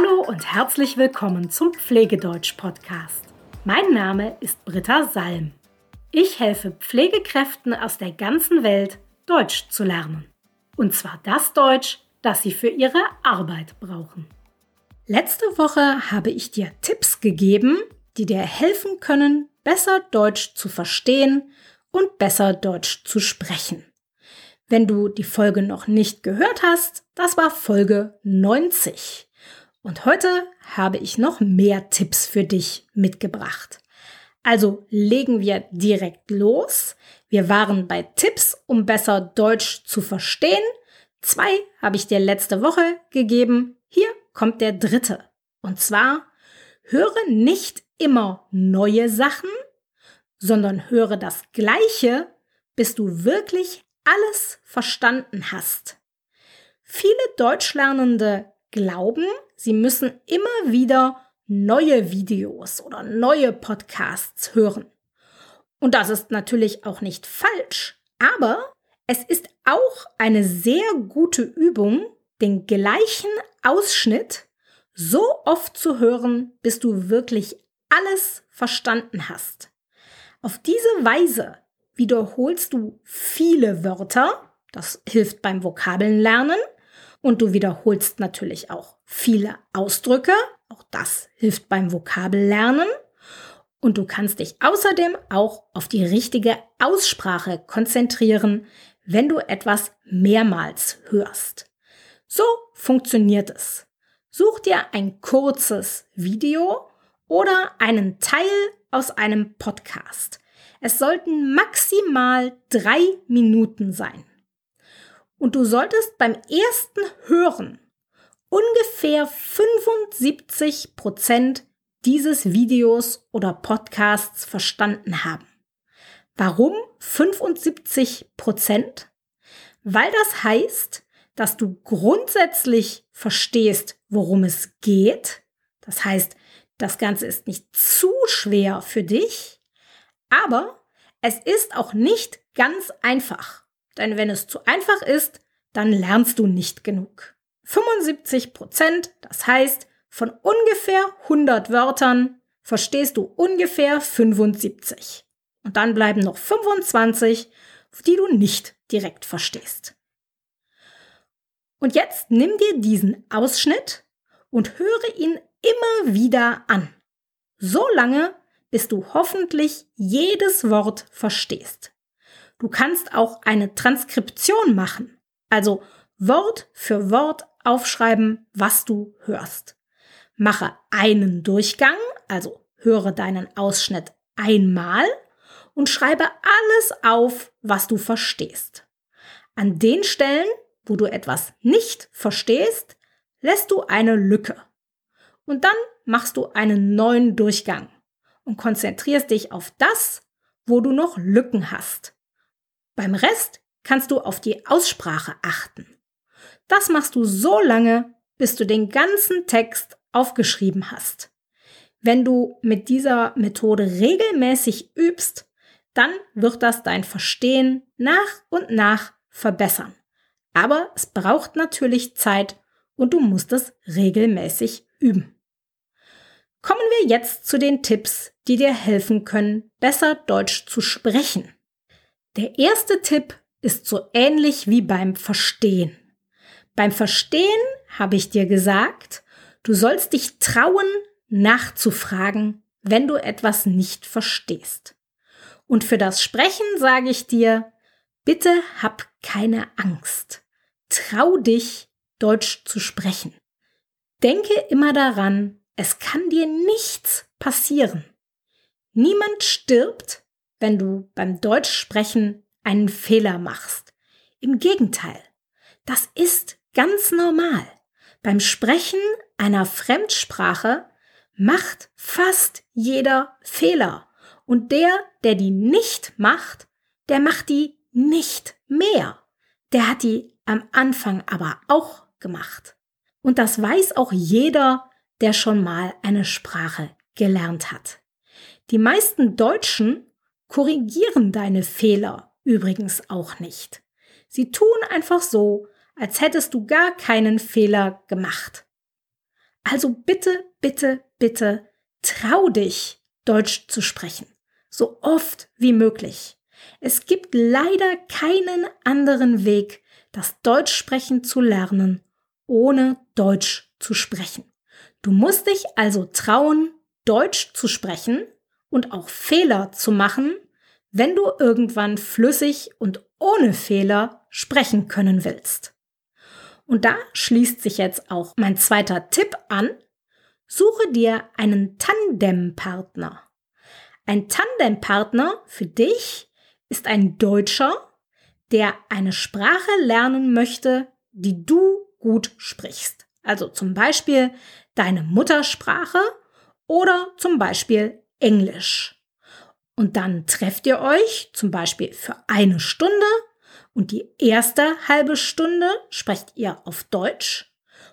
Hallo und herzlich willkommen zum Pflegedeutsch-Podcast. Mein Name ist Britta Salm. Ich helfe Pflegekräften aus der ganzen Welt, Deutsch zu lernen. Und zwar das Deutsch, das sie für ihre Arbeit brauchen. Letzte Woche habe ich dir Tipps gegeben, die dir helfen können, besser Deutsch zu verstehen und besser Deutsch zu sprechen. Wenn du die Folge noch nicht gehört hast, das war Folge 90. Und heute habe ich noch mehr Tipps für dich mitgebracht. Also legen wir direkt los. Wir waren bei Tipps, um besser Deutsch zu verstehen. Zwei habe ich dir letzte Woche gegeben. Hier kommt der dritte. Und zwar, höre nicht immer neue Sachen, sondern höre das Gleiche, bis du wirklich alles verstanden hast. Viele Deutschlernende glauben, sie müssen immer wieder neue Videos oder neue Podcasts hören. Und das ist natürlich auch nicht falsch, aber es ist auch eine sehr gute Übung, den gleichen Ausschnitt so oft zu hören, bis du wirklich alles verstanden hast. Auf diese Weise wiederholst du viele Wörter, das hilft beim Vokabelnlernen, und du wiederholst natürlich auch viele Ausdrücke, auch das hilft beim Vokabellernen. Und du kannst dich außerdem auch auf die richtige Aussprache konzentrieren, wenn du etwas mehrmals hörst. So funktioniert es. Such dir ein kurzes Video oder einen Teil aus einem Podcast. Es sollten maximal drei Minuten sein. Und du solltest beim ersten Hören ungefähr 75 Prozent dieses Videos oder Podcasts verstanden haben. Warum 75 Prozent? Weil das heißt, dass du grundsätzlich verstehst, worum es geht. Das heißt, das Ganze ist nicht zu schwer für dich, aber es ist auch nicht ganz einfach. Denn wenn es zu einfach ist, dann lernst du nicht genug. 75 Prozent, das heißt, von ungefähr 100 Wörtern verstehst du ungefähr 75. Und dann bleiben noch 25, die du nicht direkt verstehst. Und jetzt nimm dir diesen Ausschnitt und höre ihn immer wieder an. So lange, bis du hoffentlich jedes Wort verstehst. Du kannst auch eine Transkription machen, also Wort für Wort aufschreiben, was du hörst. Mache einen Durchgang, also höre deinen Ausschnitt einmal und schreibe alles auf, was du verstehst. An den Stellen, wo du etwas nicht verstehst, lässt du eine Lücke. Und dann machst du einen neuen Durchgang und konzentrierst dich auf das, wo du noch Lücken hast. Beim Rest kannst du auf die Aussprache achten. Das machst du so lange, bis du den ganzen Text aufgeschrieben hast. Wenn du mit dieser Methode regelmäßig übst, dann wird das dein Verstehen nach und nach verbessern. Aber es braucht natürlich Zeit und du musst es regelmäßig üben. Kommen wir jetzt zu den Tipps, die dir helfen können, besser Deutsch zu sprechen. Der erste Tipp ist so ähnlich wie beim Verstehen. Beim Verstehen habe ich dir gesagt, du sollst dich trauen, nachzufragen, wenn du etwas nicht verstehst. Und für das Sprechen sage ich dir, bitte hab keine Angst. Trau dich, Deutsch zu sprechen. Denke immer daran, es kann dir nichts passieren. Niemand stirbt, wenn du beim Deutschsprechen einen Fehler machst. Im Gegenteil, das ist ganz normal. Beim Sprechen einer Fremdsprache macht fast jeder Fehler. Und der, der die nicht macht, der macht die nicht mehr. Der hat die am Anfang aber auch gemacht. Und das weiß auch jeder, der schon mal eine Sprache gelernt hat. Die meisten Deutschen korrigieren deine Fehler übrigens auch nicht. Sie tun einfach so, als hättest du gar keinen Fehler gemacht. Also bitte, bitte, bitte trau dich, Deutsch zu sprechen. So oft wie möglich. Es gibt leider keinen anderen Weg, das Deutschsprechen zu lernen, ohne Deutsch zu sprechen. Du musst dich also trauen, Deutsch zu sprechen und auch Fehler zu machen, wenn du irgendwann flüssig und ohne Fehler sprechen können willst. Und da schließt sich jetzt auch mein zweiter Tipp an. Suche dir einen Tandempartner. Ein Tandempartner für dich ist ein Deutscher, der eine Sprache lernen möchte, die du gut sprichst. Also zum Beispiel deine Muttersprache oder zum Beispiel Englisch. Und dann trefft ihr euch zum Beispiel für eine Stunde und die erste halbe Stunde sprecht ihr auf Deutsch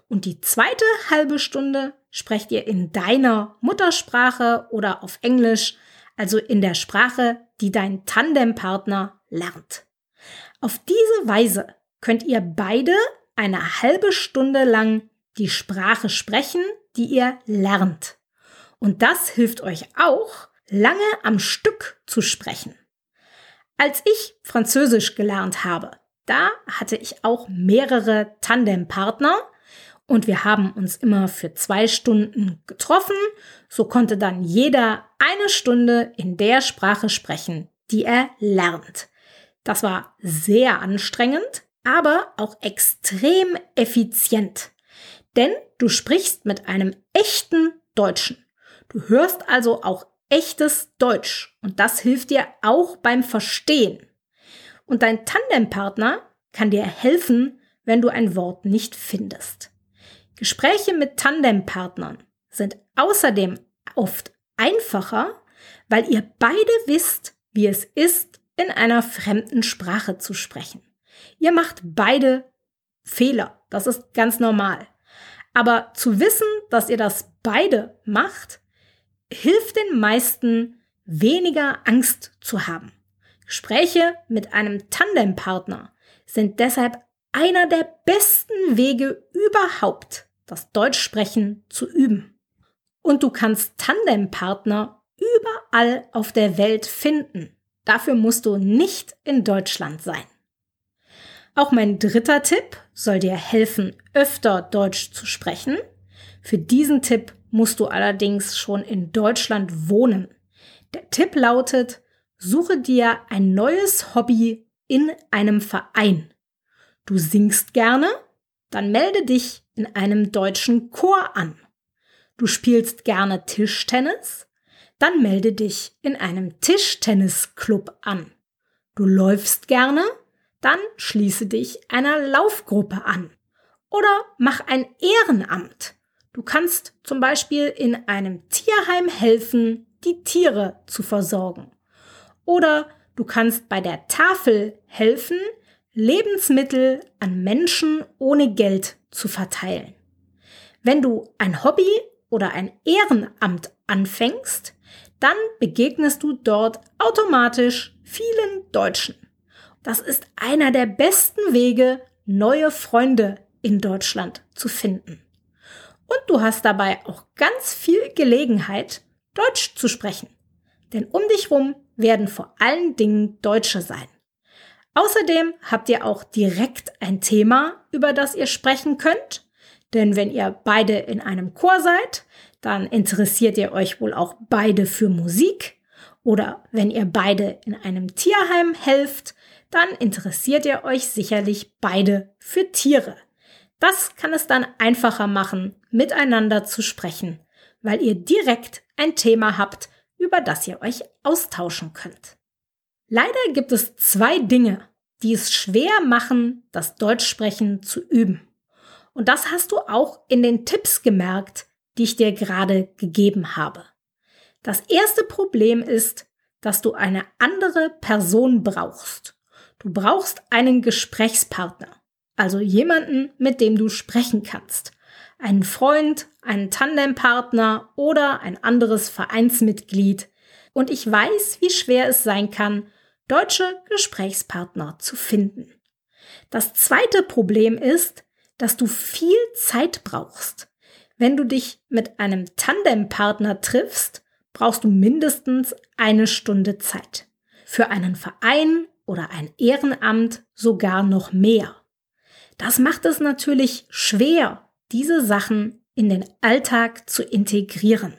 und die zweite halbe Stunde sprecht ihr in deiner Muttersprache oder auf Englisch, also in der Sprache, die dein Tandempartner lernt. Auf diese Weise könnt ihr beide eine halbe Stunde lang die Sprache sprechen, die ihr lernt. Und das hilft euch auch, lange am Stück zu sprechen. Als ich Französisch gelernt habe, da hatte ich auch mehrere Tandempartner und wir haben uns immer für zwei Stunden getroffen. So konnte dann jeder eine Stunde in der Sprache sprechen, die er lernt. Das war sehr anstrengend, aber auch extrem effizient. Denn du sprichst mit einem echten Deutschen. Du hörst also auch echtes Deutsch und das hilft dir auch beim Verstehen. Und dein Tandempartner kann dir helfen, wenn du ein Wort nicht findest. Gespräche mit Tandempartnern sind außerdem oft einfacher, weil ihr beide wisst, wie es ist, in einer fremden Sprache zu sprechen. Ihr macht beide Fehler, das ist ganz normal. Aber zu wissen, dass ihr das beide macht, hilft den meisten, weniger Angst zu haben. Gespräche mit einem Tandempartner sind deshalb einer der besten Wege überhaupt, das Deutschsprechen zu üben. Und du kannst Tandempartner überall auf der Welt finden. Dafür musst du nicht in Deutschland sein. Auch mein dritter Tipp soll dir helfen, öfter Deutsch zu sprechen. Für diesen Tipp musst du allerdings schon in Deutschland wohnen. Der Tipp lautet, suche dir ein neues Hobby in einem Verein. Du singst gerne? Dann melde dich in einem deutschen Chor an. Du spielst gerne Tischtennis? Dann melde dich in einem Tischtennisclub an. Du läufst gerne? Dann schließe dich einer Laufgruppe an. Oder mach ein Ehrenamt. Du kannst zum Beispiel in einem Tierheim helfen, die Tiere zu versorgen. Oder du kannst bei der Tafel helfen, Lebensmittel an Menschen ohne Geld zu verteilen. Wenn du ein Hobby oder ein Ehrenamt anfängst, dann begegnest du dort automatisch vielen Deutschen. Das ist einer der besten Wege, neue Freunde in Deutschland zu finden und du hast dabei auch ganz viel Gelegenheit, Deutsch zu sprechen. Denn um dich rum werden vor allen Dingen Deutsche sein. Außerdem habt ihr auch direkt ein Thema, über das ihr sprechen könnt. Denn wenn ihr beide in einem Chor seid, dann interessiert ihr euch wohl auch beide für Musik. Oder wenn ihr beide in einem Tierheim helft, dann interessiert ihr euch sicherlich beide für Tiere. Das kann es dann einfacher machen, miteinander zu sprechen, weil ihr direkt ein Thema habt, über das ihr euch austauschen könnt. Leider gibt es zwei Dinge, die es schwer machen, das Deutschsprechen zu üben. Und das hast du auch in den Tipps gemerkt, die ich dir gerade gegeben habe. Das erste Problem ist, dass du eine andere Person brauchst. Du brauchst einen Gesprächspartner also jemanden, mit dem du sprechen kannst. Einen Freund, einen Tandempartner oder ein anderes Vereinsmitglied. Und ich weiß, wie schwer es sein kann, deutsche Gesprächspartner zu finden. Das zweite Problem ist, dass du viel Zeit brauchst. Wenn du dich mit einem Tandempartner triffst, brauchst du mindestens eine Stunde Zeit. Für einen Verein oder ein Ehrenamt sogar noch mehr. Das macht es natürlich schwer, diese Sachen in den Alltag zu integrieren.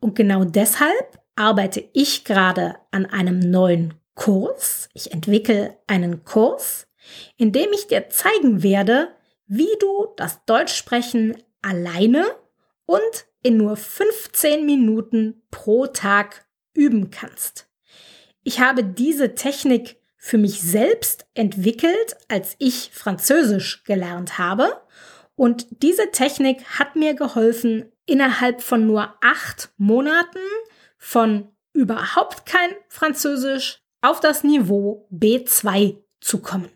Und genau deshalb arbeite ich gerade an einem neuen Kurs. Ich entwickle einen Kurs, in dem ich dir zeigen werde, wie du das Deutschsprechen alleine und in nur 15 Minuten pro Tag üben kannst. Ich habe diese Technik für mich selbst entwickelt, als ich Französisch gelernt habe. Und diese Technik hat mir geholfen, innerhalb von nur acht Monaten von überhaupt kein Französisch auf das Niveau B2 zu kommen.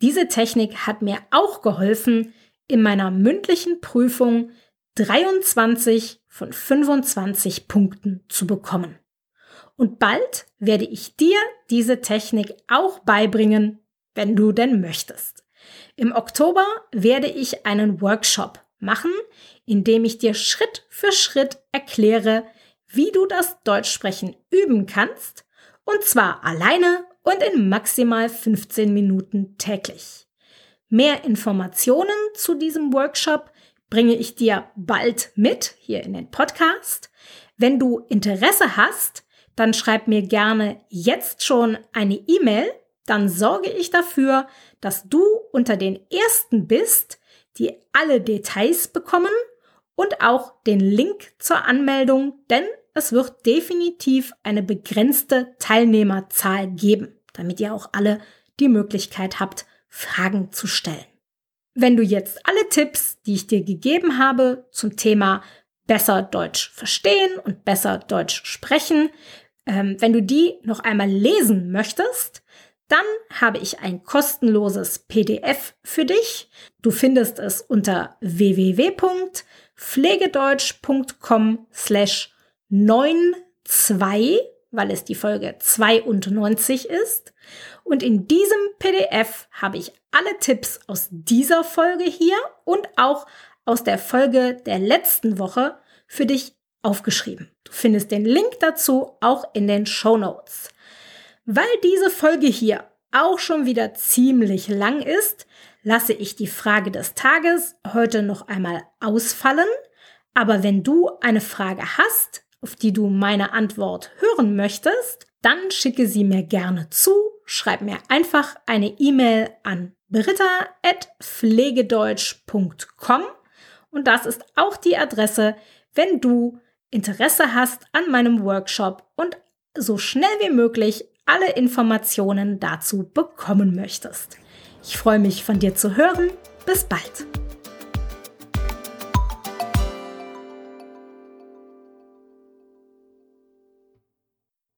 Diese Technik hat mir auch geholfen, in meiner mündlichen Prüfung 23 von 25 Punkten zu bekommen. Und bald werde ich dir diese Technik auch beibringen, wenn du denn möchtest. Im Oktober werde ich einen Workshop machen, in dem ich dir Schritt für Schritt erkläre, wie du das Deutschsprechen üben kannst, und zwar alleine und in maximal 15 Minuten täglich. Mehr Informationen zu diesem Workshop bringe ich dir bald mit hier in den Podcast. Wenn du Interesse hast, dann schreib mir gerne jetzt schon eine E-Mail, dann sorge ich dafür, dass du unter den ersten bist, die alle Details bekommen und auch den Link zur Anmeldung, denn es wird definitiv eine begrenzte Teilnehmerzahl geben, damit ihr auch alle die Möglichkeit habt, Fragen zu stellen. Wenn du jetzt alle Tipps, die ich dir gegeben habe zum Thema besser Deutsch verstehen und besser Deutsch sprechen, ähm, wenn du die noch einmal lesen möchtest, dann habe ich ein kostenloses PDF für dich. Du findest es unter www.pflegedeutsch.com slash 92, weil es die Folge 92 ist. Und in diesem PDF habe ich alle Tipps aus dieser Folge hier und auch aus der Folge der letzten Woche für dich aufgeschrieben. Du findest den Link dazu auch in den Show Notes. Weil diese Folge hier auch schon wieder ziemlich lang ist, lasse ich die Frage des Tages heute noch einmal ausfallen. Aber wenn du eine Frage hast, auf die du meine Antwort hören möchtest, dann schicke sie mir gerne zu. Schreib mir einfach eine E-Mail an britta.pflegedeutsch.com und das ist auch die Adresse, wenn du Interesse hast an meinem Workshop und so schnell wie möglich alle Informationen dazu bekommen möchtest. Ich freue mich von dir zu hören. Bis bald.